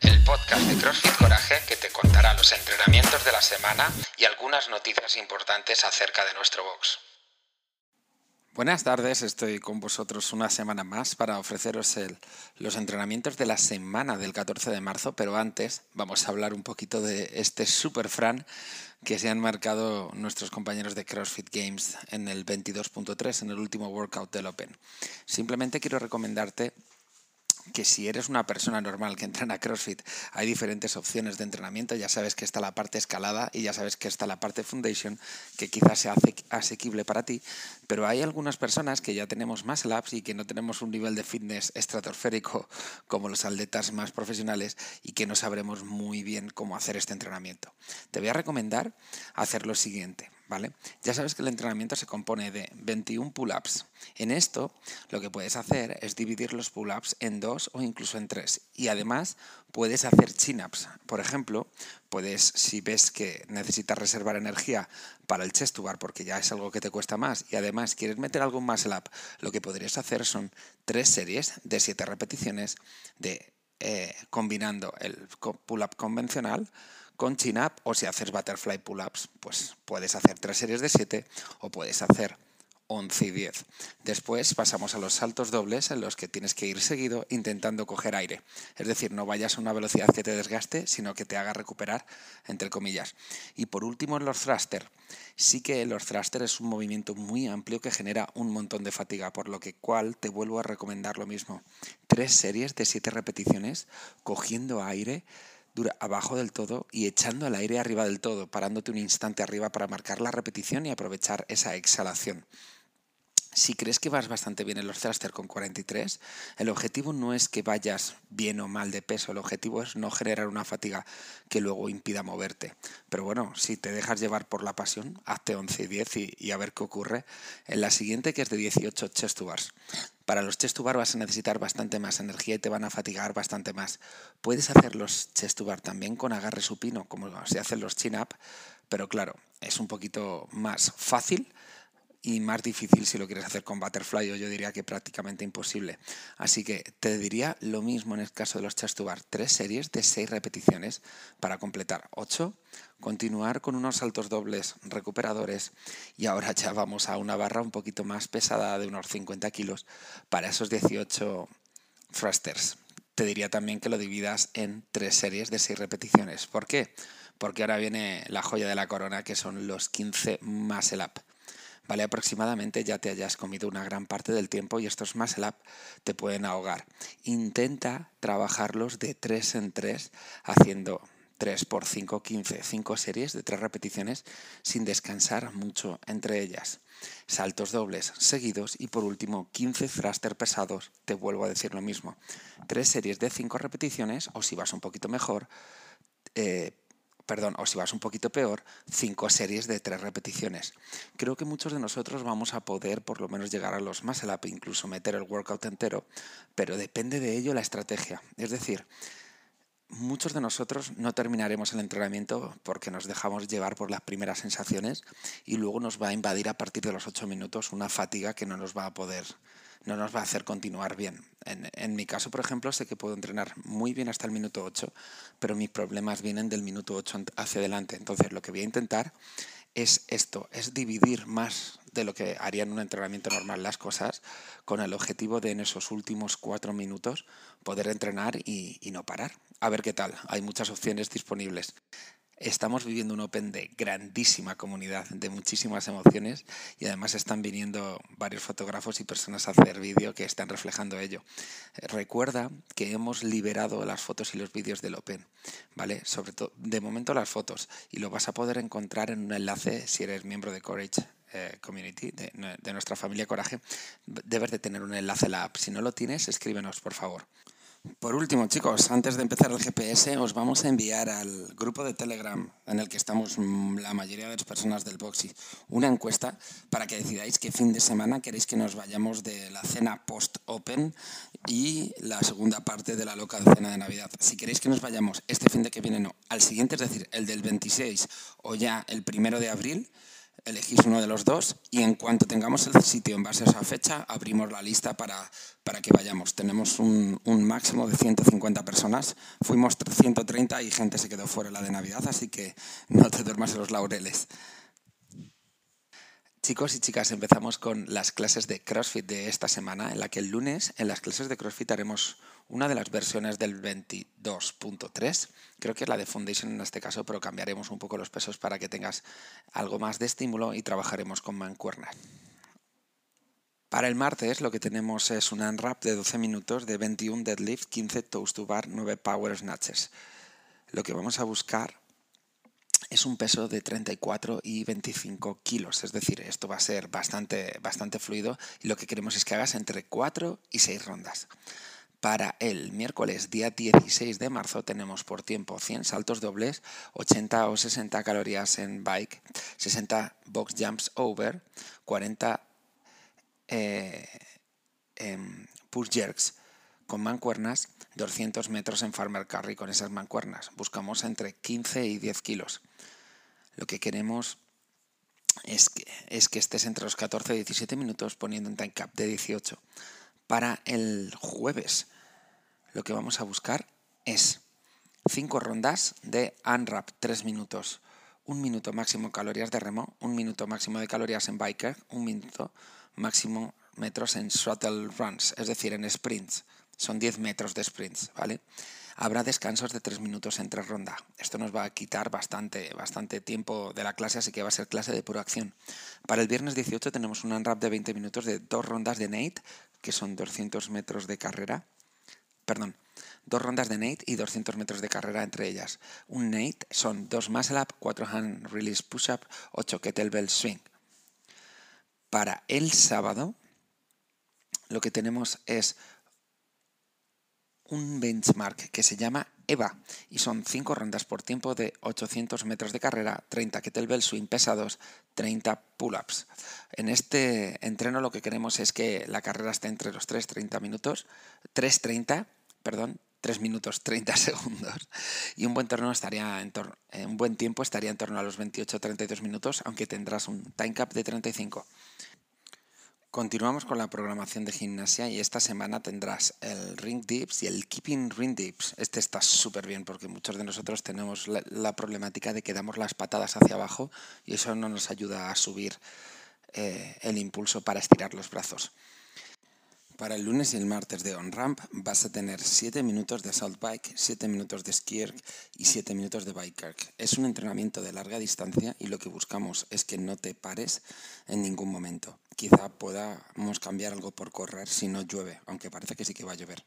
El podcast de CrossFit Coraje que te contará los entrenamientos de la semana y algunas noticias importantes acerca de nuestro box. Buenas tardes, estoy con vosotros una semana más para ofreceros los entrenamientos de la semana del 14 de marzo, pero antes vamos a hablar un poquito de este super Fran que se han marcado nuestros compañeros de CrossFit Games en el 22.3, en el último workout del Open. Simplemente quiero recomendarte que si eres una persona normal que entrena CrossFit, hay diferentes opciones de entrenamiento. Ya sabes que está la parte escalada y ya sabes que está la parte foundation, que quizás sea asequible para ti. Pero hay algunas personas que ya tenemos más labs y que no tenemos un nivel de fitness estratosférico como los atletas más profesionales y que no sabremos muy bien cómo hacer este entrenamiento. Te voy a recomendar hacer lo siguiente. ¿Vale? Ya sabes que el entrenamiento se compone de 21 pull-ups. En esto, lo que puedes hacer es dividir los pull-ups en dos o incluso en tres. Y además, puedes hacer chin-ups. Por ejemplo, puedes, si ves que necesitas reservar energía para el chest bar porque ya es algo que te cuesta más y además quieres meter algún muscle up, lo que podrías hacer son tres series de siete repeticiones de eh, combinando el pull-up convencional con chin-up o si haces butterfly pull-ups, pues puedes hacer tres series de 7 o puedes hacer 11 y 10. Después pasamos a los saltos dobles en los que tienes que ir seguido intentando coger aire. Es decir, no vayas a una velocidad que te desgaste, sino que te haga recuperar, entre comillas. Y por último, en los thruster. Sí que los thruster es un movimiento muy amplio que genera un montón de fatiga, por lo que cual te vuelvo a recomendar lo mismo. Tres series de 7 repeticiones cogiendo aire abajo del todo y echando el aire arriba del todo, parándote un instante arriba para marcar la repetición y aprovechar esa exhalación. Si crees que vas bastante bien en los thruster con 43, el objetivo no es que vayas bien o mal de peso, el objetivo es no generar una fatiga que luego impida moverte. Pero bueno, si te dejas llevar por la pasión, hazte 11 y 10 y, a ver qué ocurre. En la siguiente, que es de 18 chest to. Para los chest to bar vas a necesitar bastante más energía y te van a fatigar bastante más. Puedes hacer los chest to también con agarre supino, como se hacen los chin up, pero claro, es un poquito más fácil y más difícil si lo quieres hacer con Butterfly o yo diría que prácticamente imposible. Así que te diría lo mismo en el caso de los chest bar, tres series de seis repeticiones para completar ocho, continuar con unos saltos dobles recuperadores y ahora ya vamos a una barra un poquito más pesada de unos 50 kilos para esos 18 thrusters. Te diría también que lo dividas en tres series de seis repeticiones. ¿Por qué? Porque ahora viene la joya de la corona que son los 15 muscle up ¿vale? Aproximadamente ya te hayas comido una gran parte del tiempo y estos muscle up te pueden ahogar. Intenta trabajarlos de 3 en 3 haciendo 3 por 5, 15, 5 series de 3 repeticiones sin descansar mucho entre ellas. Saltos dobles seguidos y por último 15 thruster pesados, te vuelvo a decir lo mismo. 3 series de 5 repeticiones o si vas un poquito mejor, eh, perdón, o si vas un poquito peor, cinco series de tres repeticiones. Creo que muchos de nosotros vamos a poder por lo menos llegar a los muscle up, incluso meter el workout entero, pero depende de ello la estrategia. Es decir, muchos de nosotros no terminaremos el entrenamiento porque nos dejamos llevar por las primeras sensaciones y luego nos va a invadir a partir de los ocho minutos una fatiga que no nos va a poder no nos va a hacer continuar bien. En, mi caso, por ejemplo, sé que puedo entrenar muy bien hasta el minuto 8, pero mis problemas vienen del minuto 8 hacia adelante. Entonces, lo que voy a intentar es esto, es dividir más de lo que haría en un entrenamiento normal las cosas, con el objetivo de en esos últimos cuatro minutos poder entrenar y no parar. A ver qué tal, hay muchas opciones disponibles. Estamos viviendo un Open de grandísima comunidad, de muchísimas emociones y además están viniendo varios fotógrafos y personas a hacer vídeo que están reflejando ello. Recuerda que hemos liberado las fotos y los vídeos del Open, ¿vale? Sobre todo, de momento las fotos y lo vas a poder encontrar en un enlace si eres miembro de Courage eh, Community, de, de, nuestra familia Coraje, debes de tener un enlace a la app. Si no lo tienes, escríbenos, por favor. Por último, chicos, antes de empezar el GPS, os vamos a enviar al grupo de Telegram en el que estamos mm, la mayoría de las personas del Boxy una encuesta para que decidáis qué fin de semana queréis que nos vayamos de la cena post-open y la segunda parte de la loca cena de Navidad. Si queréis que nos vayamos este fin de que viene, no, al siguiente, es decir, el del 26 o ya el primero de abril, elegís uno de los dos y en cuanto tengamos el sitio en base a esa fecha, abrimos la lista para, para que vayamos. Tenemos un, un, máximo de 150 personas. Fuimos 130 y gente se quedó fuera la de Navidad, así que no te duermas en los laureles. Chicos y chicas, empezamos con las clases de CrossFit de esta semana, en la que el lunes en las clases de CrossFit haremos una de las versiones del 22.3, creo que es la de Foundation en este caso, pero cambiaremos un poco los pesos para que tengas algo más de estímulo y trabajaremos con mancuernas. Para el martes lo que tenemos es un unwrap de 12 minutos de 21 deadlift, 15 toast to bar, 9 power snatches. Lo que vamos a buscar es un peso de 34 y 25 kilos, es decir, esto va a ser bastante, bastante fluido y lo que queremos es que hagas entre 4 y 6 rondas. Para el miércoles día 16 de marzo tenemos por tiempo 100 saltos dobles, 80 o 60 calorías en bike, 60 box jumps over, 40 eh, em, push jerks con mancuernas, 200 metros en farmer carry con esas mancuernas. Buscamos entre 15 y 10 kilos. Lo que queremos es que, es que estés entre los 14 y 17 minutos poniendo un time cap de 18. Para el jueves, lo que vamos a buscar es 5 rondas de unwrap 3 minutos. Un minuto máximo calorías de remo, un minuto máximo de calorías en biker, un minuto máximo metros en shuttle runs, es decir, en sprints. Son 10 metros de sprints, ¿vale? Habrá descansos de 3 minutos entre ronda. Esto nos va a quitar bastante, bastante tiempo de la clase, así que va a ser clase de pura acción. Para el viernes 18 tenemos un unwrap de 20 minutos de dos rondas de Nate, que son 200 metros de carrera. Perdón, dos rondas de Nate y 200 metros de carrera entre ellas. Un Nate son dos muscle up, 4 hand release push up, 8 kettlebell swing. Para el sábado lo que tenemos es un benchmark que se llama EVA y son 5 rondas por tiempo de 800 metros de carrera, 30 kettlebell swing pesados, 30 pull-ups. En este entreno lo que queremos es que la carrera esté entre los 3.30 minutos, 3.30, perdón, 3 minutos 30 segundos y un buen torneo estaría en eh, un buen tiempo estaría en torno a los 28-32 minutos, aunque tendrás un time cap de 35. Continuamos con la programación de gimnasia y esta semana tendrás el ring dips y el keeping ring dips. Este está súper bien porque muchos de nosotros tenemos la, problemática de que damos las patadas hacia abajo y eso no nos ayuda a subir eh, el impulso para estirar los brazos. Para el lunes y el martes de on-ramp vas a tener 7 minutos de assault bike, 7 minutos de ski y 7 minutos de bike Es un entrenamiento de larga distancia y lo que buscamos es que no te pares en ningún momento. Quizá podamos cambiar algo por correr si no llueve, aunque parece que sí que va a llover.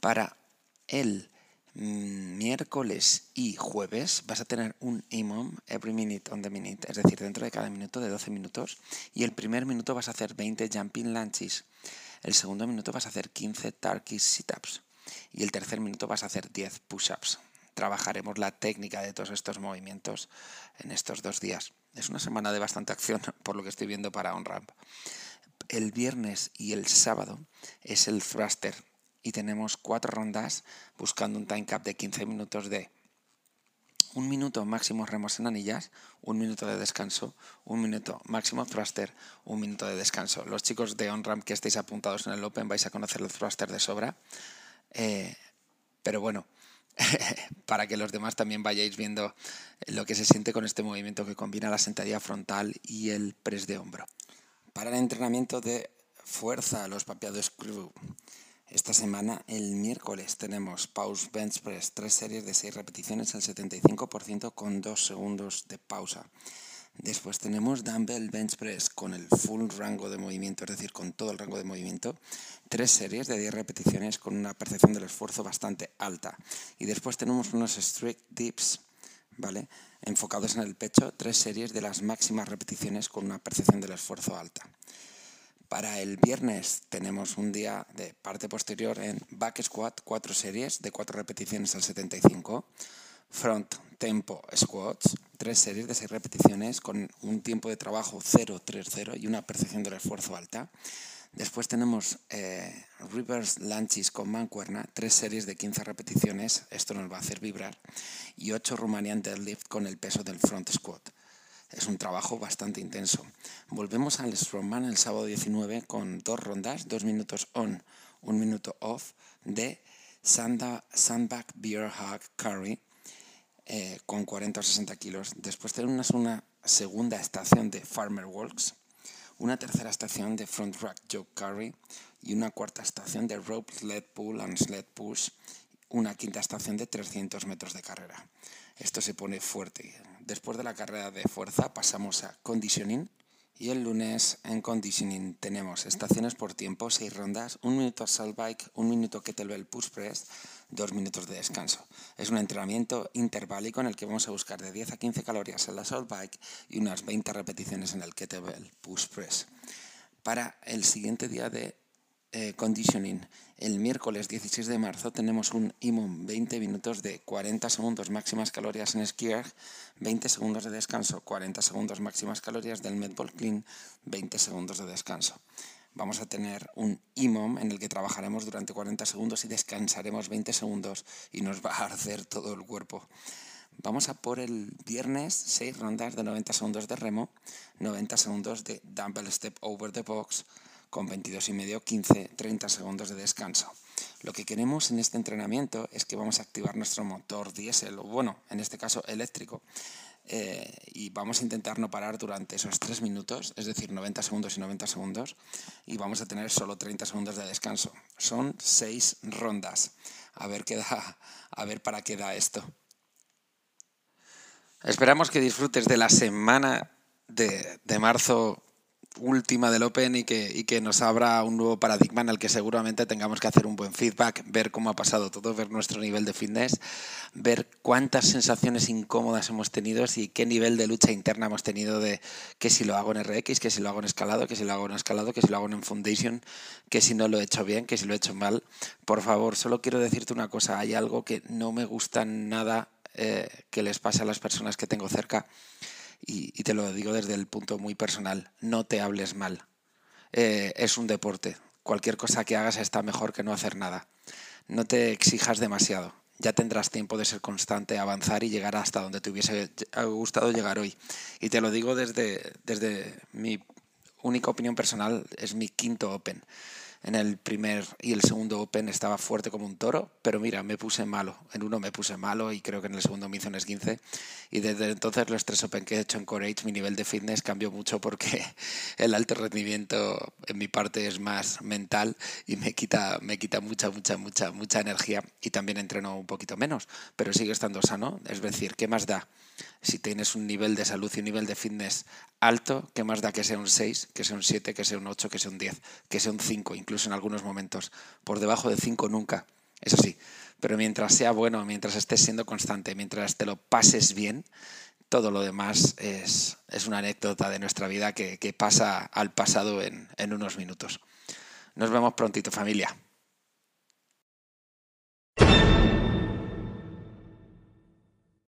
Para el Mm, miércoles y jueves vas a tener un EMOM every minute on the minute, es decir, dentro de cada minuto de 12 minutos. Y el primer minuto vas a hacer 20 jumping lunges. El segundo minuto vas a hacer 15 turkish sit-ups. Y el tercer minuto vas a hacer 10 push-ups. Trabajaremos la técnica de todos estos movimientos en estos dos días. Es una semana de bastante acción, por lo que estoy viendo para OnRamp. El viernes y el sábado es el thruster y tenemos cuatro rondas buscando un time cap de 15 minutos de un minuto máximo remos en anillas, un minuto de descanso, un minuto máximo thruster, un minuto de descanso. Los chicos de OnRamp que estéis apuntados en el Open vais a conocer el thruster de sobra, eh, pero bueno, para que los demás también vayáis viendo lo que se siente con este movimiento que combina la sentadilla frontal y el press de hombro. Para el entrenamiento de fuerza, los papeados crew, esta semana, el miércoles, tenemos Pause Bench Press, tres series de seis repeticiones al 75% con dos segundos de pausa. Después tenemos Dumbbell Bench Press con el full rango de movimiento, es decir, con todo el rango de movimiento. Tres series de 10 repeticiones con una percepción del esfuerzo bastante alta. Y después tenemos unos Strict Dips, ¿vale? Enfocados en el pecho, tres series de las máximas repeticiones con una percepción del esfuerzo alta. Para el viernes tenemos un día de parte posterior en back squat, cuatro series de cuatro repeticiones al 75. Front tempo squats, tres series de seis repeticiones con un tiempo de trabajo 0-3-0 y una percepción del esfuerzo alta. Después tenemos eh, reverse lunges con mancuerna, tres series de 15 repeticiones, esto nos va a hacer vibrar, y ocho Romanian deadlift con el peso del front squat. es un trabajo bastante intenso. Volvemos al Strongman el sábado 19 con dos rondas, dos minutos on, un minuto off de Sandbag Beer Hug Curry eh, con 40 o 60 kilos. Después tenemos una segunda estación de Farmer Walks, una tercera estación de Front Rack Joke Curry y una cuarta estación de Rope Sled Pull and Sled Push, una quinta estación de 300 metros de carrera. Esto se pone fuerte. Después de la carrera de fuerza pasamos a conditioning, y el lunes en conditioning tenemos estaciones por tiempo, seis rondas, un minuto assault bike, un minuto kettlebell push press, dos minutos de descanso. Es un entrenamiento interválico en el que vamos a buscar de 10 a 15 calorías en la assault bike y unas 20 repeticiones en el kettlebell push press. Para el siguiente día de eh, conditioning. El miércoles 16 de marzo tenemos un IMUM 20 minutos de 40 segundos máximas calorías en skier, 20 segundos de descanso, 40 segundos máximas calorías del Medball Clean, 20 segundos de descanso. Vamos a tener un IMOM en el que trabajaremos durante 40 segundos y descansaremos 20 segundos y nos va a arder todo el cuerpo. Vamos a por el viernes 6 rondas de 90 segundos de remo, 90 segundos de dumbbell step over the box, con 22 y medio, 15, 30 segundos de descanso. Lo que queremos en este entrenamiento es que vamos a activar nuestro motor diésel, o bueno, en este caso eléctrico, eh, y vamos a intentar no parar durante esos 3 minutos, es decir, 90 segundos y 90 segundos, y vamos a tener solo 30 segundos de descanso. Son 6 rondas. A ver, qué da, a ver para qué da esto. Esperamos que disfrutes de la semana de, de marzo última del Open y que, y que nos abra un nuevo paradigma en el que seguramente tengamos que hacer un buen feedback, ver cómo ha pasado todo, ver nuestro nivel de fitness, ver cuántas sensaciones incómodas hemos tenido y qué nivel de lucha interna hemos tenido de que si lo hago en RX, que si lo hago en escalado, que si lo hago en escalado, que si lo hago en foundation, que si no lo he hecho bien, que si lo he hecho mal. Por favor, solo quiero decirte una cosa, hay algo que no me gusta nada eh, que les pase a las personas que tengo cerca y, te lo digo desde el punto muy personal, no te hables mal. Eh, es un deporte. Cualquier cosa que hagas está mejor que no hacer nada. No te exijas demasiado. Ya tendrás tiempo de ser constante, avanzar y llegar hasta donde te hubiese gustado llegar hoy. Y te lo digo desde, desde mi única opinión personal, es mi quinto Open en el primer y el segundo Open estaba fuerte como un toro, pero mira, me puse malo. En uno me puse malo y creo que en el segundo me hizo un 15. Y desde entonces los tres Open que he hecho en Courage, mi nivel de fitness cambió mucho porque el alto rendimiento en mi parte es más mental y me quita, me quita mucha, mucha, mucha, mucha energía y también entreno un poquito menos, pero sigue estando sano. Es decir, ¿qué más da? Si tienes un nivel de salud y un nivel de fitness alto, ¿qué más da que sea un 6, que sea un 7, que sea un 8, que sea un 10, que sea un 5, incluso en algunos momentos? Por debajo de 5 nunca, eso sí. Pero mientras sea bueno, mientras estés siendo constante, mientras te lo pases bien, todo lo demás es, una anécdota de nuestra vida que, pasa al pasado en, en unos minutos. Nos vemos prontito, familia.